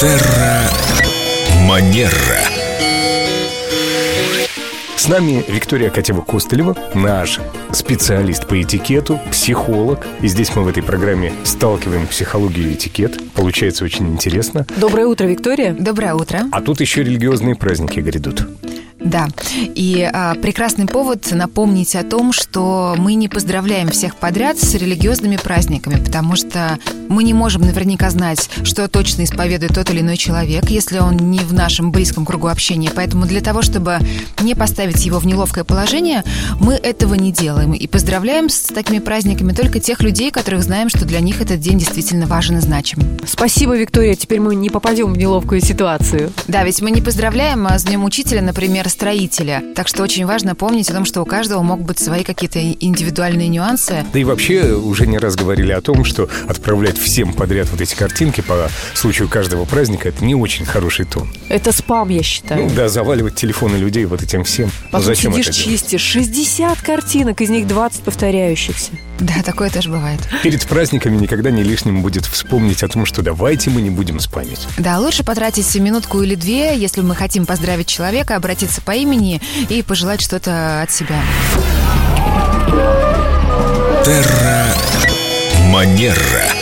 Терра Манера. С нами Виктория Катева-Костылева, наш специалист по этикету, психолог. И здесь мы в этой программе сталкиваем психологию и этикет. Получается очень интересно. Доброе утро, Виктория. Доброе утро. А тут еще религиозные праздники грядут. Да, и а, прекрасный повод напомнить о том, что мы не поздравляем всех подряд с религиозными праздниками, потому что мы не можем наверняка знать, что точно исповедует тот или иной человек, если он не в нашем близком кругу общения. Поэтому для того, чтобы не поставить его в неловкое положение, мы этого не делаем. И поздравляем с такими праздниками только тех людей, которых знаем, что для них этот день действительно важен и значим. Спасибо, Виктория. Теперь мы не попадем в неловкую ситуацию. Да, ведь мы не поздравляем а с Днем Учителя, например, строителя. Так что очень важно помнить о том, что у каждого могут быть свои какие-то индивидуальные нюансы. Да и вообще уже не раз говорили о том, что отправлять всем подряд вот эти картинки по случаю каждого праздника это не очень хороший тон. Это спам, я считаю. Ну да, заваливать телефоны людей вот этим всем. Ну, Потом зачем сидишь, это делать? чистишь. 60 картинок, из них 20 повторяющихся. Да, такое тоже бывает. Перед праздниками никогда не лишним будет вспомнить о том, что давайте мы не будем спамить. Да, лучше потратить минутку или две, если мы хотим поздравить человека, обратиться по имени и пожелать что-то от себя. Терра Манера.